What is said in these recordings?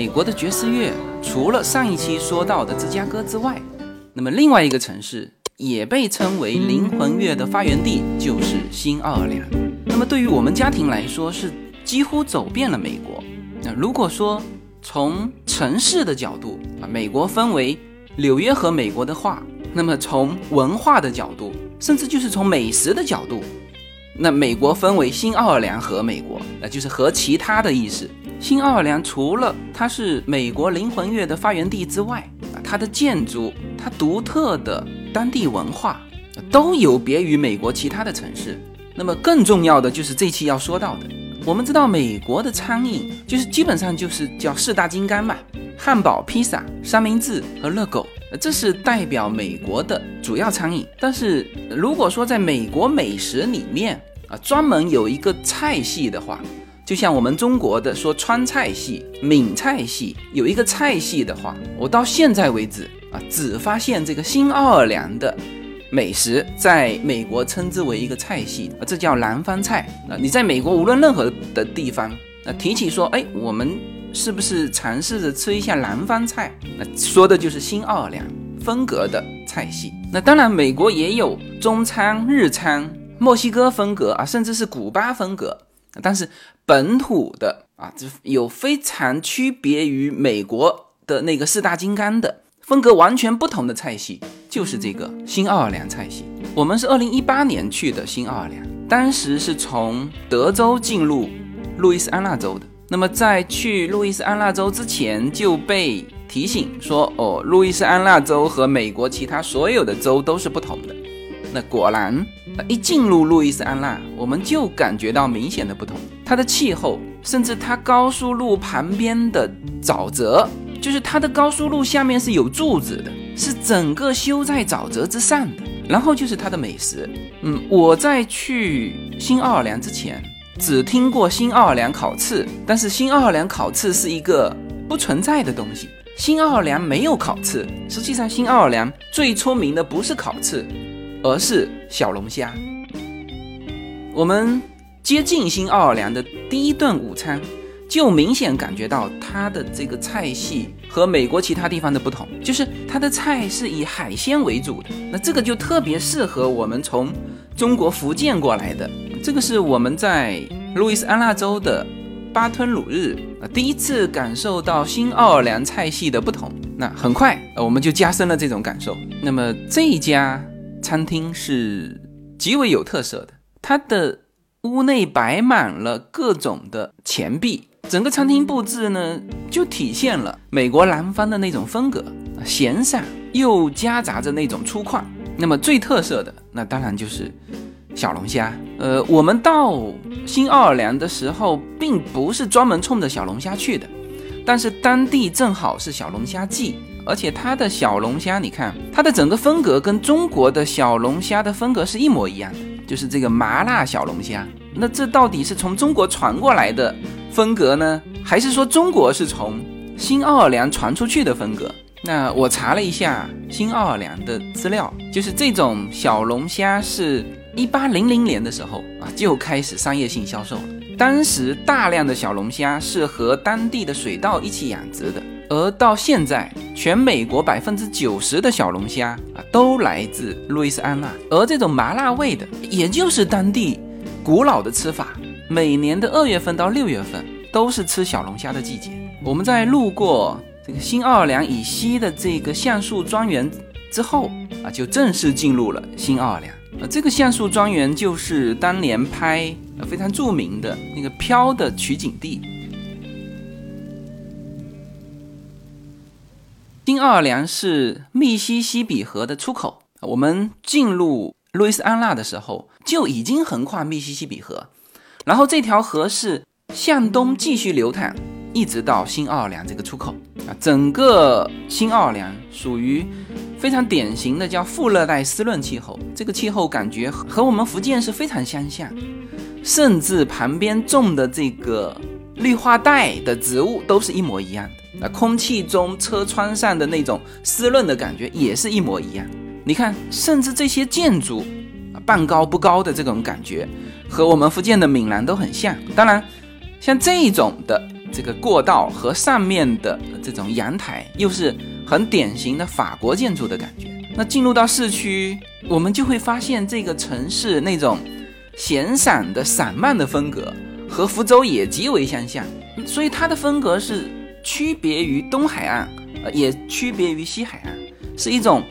美国的爵士乐，除了上一期说到的芝加哥之外，那么另外一个城市也被称为灵魂乐的发源地，就是新奥尔良。那么对于我们家庭来说，是几乎走遍了美国。那如果说从城市的角度啊，美国分为纽约和美国的话，那么从文化的角度，甚至就是从美食的角度，那美国分为新奥尔良和美国，那就是和其他的意思。新奥尔良除了它是美国灵魂乐的发源地之外，啊，它的建筑、它独特的当地文化，都有别于美国其他的城市。那么更重要的就是这期要说到的，我们知道美国的餐饮就是基本上就是叫四大金刚嘛，汉堡、披萨、三明治和热狗，这是代表美国的主要餐饮。但是如果说在美国美食里面啊，专门有一个菜系的话，就像我们中国的说川菜系、闽菜系有一个菜系的话，我到现在为止啊，只发现这个新奥尔良的美食在美国称之为一个菜系啊，这叫南方菜啊。你在美国无论任何的地方，那提起说，哎，我们是不是尝试着吃一下南方菜？那说的就是新奥尔良风格的菜系。那当然，美国也有中餐、日餐、墨西哥风格啊，甚至是古巴风格。但是本土的啊，就有非常区别于美国的那个四大金刚的风格完全不同的菜系，就是这个新奥尔良菜系。我们是二零一八年去的新奥尔良，当时是从德州进入路易斯安那州的。那么在去路易斯安那州之前就被提醒说，哦，路易斯安那州和美国其他所有的州都是不同的。那果然，一进入路易斯安那，我们就感觉到明显的不同。它的气候，甚至它高速路旁边的沼泽，就是它的高速路下面是有柱子的，是整个修在沼泽之上的。然后就是它的美食。嗯，我在去新奥尔良之前，只听过新奥尔良烤翅，但是新奥尔良烤翅是一个不存在的东西。新奥尔良没有烤翅。实际上，新奥尔良最出名的不是烤翅。而是小龙虾。我们接近新奥尔良的第一顿午餐，就明显感觉到它的这个菜系和美国其他地方的不同，就是它的菜是以海鲜为主的。那这个就特别适合我们从中国福建过来的。这个是我们在路易斯安那州的巴吞鲁日啊，第一次感受到新奥尔良菜系的不同。那很快，我们就加深了这种感受。那么这一家。餐厅是极为有特色的，它的屋内摆满了各种的钱币，整个餐厅布置呢就体现了美国南方的那种风格，闲散又夹杂着那种粗犷。那么最特色的那当然就是小龙虾。呃，我们到新奥尔良的时候，并不是专门冲着小龙虾去的，但是当地正好是小龙虾季。而且它的小龙虾，你看它的整个风格跟中国的小龙虾的风格是一模一样的，就是这个麻辣小龙虾。那这到底是从中国传过来的风格呢，还是说中国是从新奥尔良传出去的风格？那我查了一下新奥尔良的资料，就是这种小龙虾是一八零零年的时候啊就开始商业性销售了。当时大量的小龙虾是和当地的水稻一起养殖的。而到现在，全美国百分之九十的小龙虾啊，都来自路易斯安那。而这种麻辣味的，也就是当地古老的吃法。每年的二月份到六月份，都是吃小龙虾的季节。我们在路过这个新奥尔良以西的这个橡树庄园之后啊，就正式进入了新奥尔良。啊，这个橡树庄园就是当年拍非常著名的那个《飘》的取景地。新奥尔良是密西西比河的出口。我们进入路易斯安那的时候，就已经横跨密西西比河，然后这条河是向东继续流淌，一直到新奥尔良这个出口。啊，整个新奥尔良属于非常典型的叫副热带湿润气候，这个气候感觉和我们福建是非常相像，甚至旁边种的这个绿化带的植物都是一模一样的。那空气中车窗上的那种湿润的感觉也是一模一样。你看，甚至这些建筑，半高不高的这种感觉，和我们福建的闽南都很像。当然，像这种的这个过道和上面的这种阳台，又是很典型的法国建筑的感觉。那进入到市区，我们就会发现这个城市那种闲散的散漫的风格和福州也极为相像，所以它的风格是区别于东海岸，呃，也区别于西海岸，是一种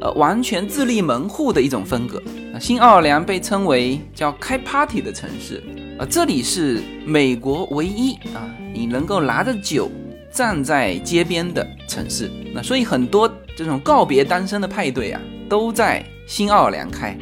呃完全自立门户的一种风格。新奥尔良被称为叫开 party 的城市，啊，这里是美国唯一啊，你能够拿着酒站在街边的城市。那所以很多这种告别单身的派对啊，都在新奥尔良开。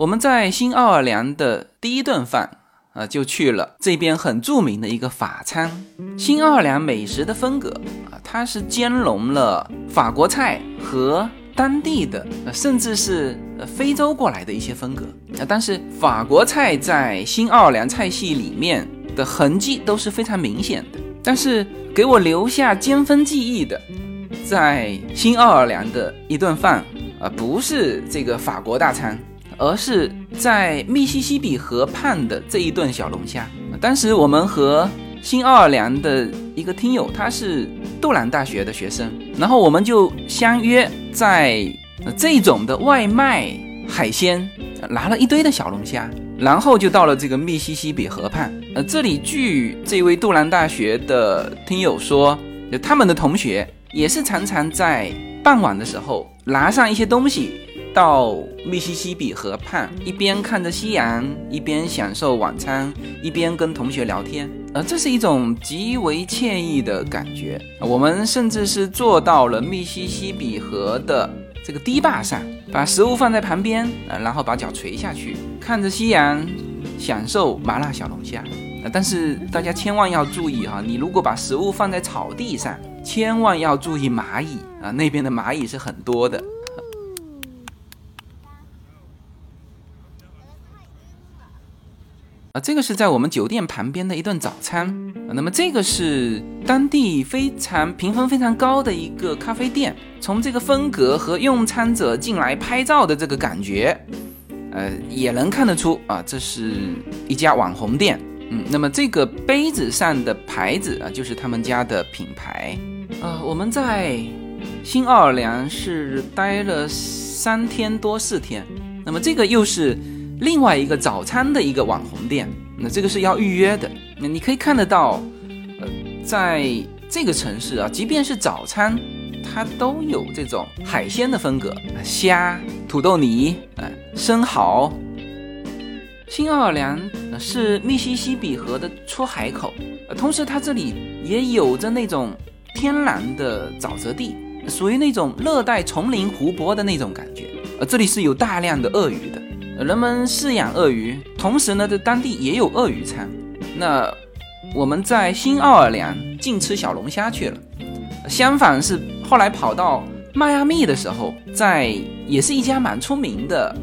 我们在新奥尔良的第一顿饭。啊，就去了这边很著名的一个法餐。新奥尔良美食的风格啊，它是兼容了法国菜和当地的，甚至是呃非洲过来的一些风格啊。但是法国菜在新奥尔良菜系里面的痕迹都是非常明显的。但是给我留下尖峰记忆的，在新奥尔良的一顿饭啊，不是这个法国大餐。而是在密西西比河畔的这一顿小龙虾。当时我们和新奥尔良的一个听友，他是杜兰大学的学生，然后我们就相约在这种的外卖海鲜，拿了一堆的小龙虾，然后就到了这个密西西比河畔。呃，这里据这位杜兰大学的听友说，他们的同学也是常常在傍晚的时候拿上一些东西。到密西西比河畔，一边看着夕阳，一边享受晚餐，一边跟同学聊天，呃，这是一种极为惬意的感觉。我们甚至是坐到了密西西比河的这个堤坝上，把食物放在旁边，呃，然后把脚垂下去，看着夕阳，享受麻辣小龙虾。但是大家千万要注意哈，你如果把食物放在草地上，千万要注意蚂蚁啊，那边的蚂蚁是很多的。这个是在我们酒店旁边的一顿早餐。那么这个是当地非常评分非常高的一个咖啡店。从这个风格和用餐者进来拍照的这个感觉，呃，也能看得出啊，这是一家网红店。嗯，那么这个杯子上的牌子啊，就是他们家的品牌。啊，我们在新奥尔良是待了三天多四天。那么这个又是。另外一个早餐的一个网红店，那这个是要预约的。那你可以看得到，呃，在这个城市啊，即便是早餐，它都有这种海鲜的风格，虾、土豆泥、啊生蚝。新奥尔良是密西西比河的出海口，同时它这里也有着那种天然的沼泽地，属于那种热带丛林湖泊的那种感觉。呃，这里是有大量的鳄鱼的。人们饲养鳄鱼，同时呢，在当地也有鳄鱼餐。那我们在新奥尔良净吃小龙虾去了。相反是后来跑到迈阿密的时候，在也是一家蛮出名的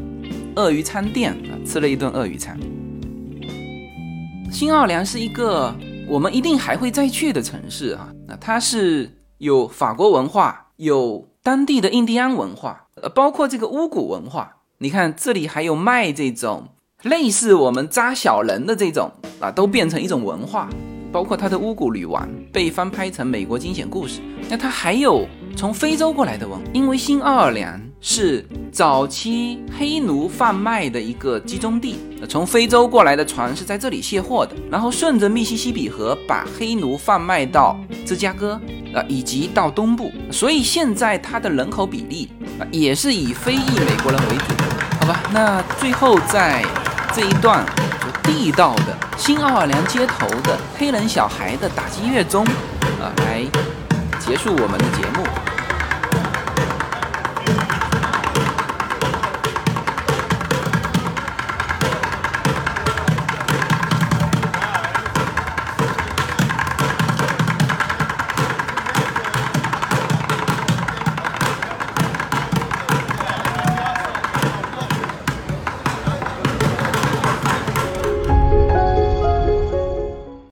鳄鱼餐店，吃了一顿鳄鱼餐。新奥尔良是一个我们一定还会再去的城市啊。那它是有法国文化，有当地的印第安文化，呃，包括这个巫蛊文化。你看，这里还有卖这种类似我们扎小人的这种啊，都变成一种文化。包括他的《巫蛊女王》被翻拍成美国惊险故事。那他还有从非洲过来的文，因为新奥尔良是早期黑奴贩卖的一个集中地，从非洲过来的船是在这里卸货的，然后顺着密西西比河把黑奴贩卖到芝加哥啊，以及到东部。所以现在它的人口比例也是以非裔美国人为主。好吧，那最后在这一段就地道的新奥尔良街头的黑人小孩的打击乐中，啊，来结束我们的节目。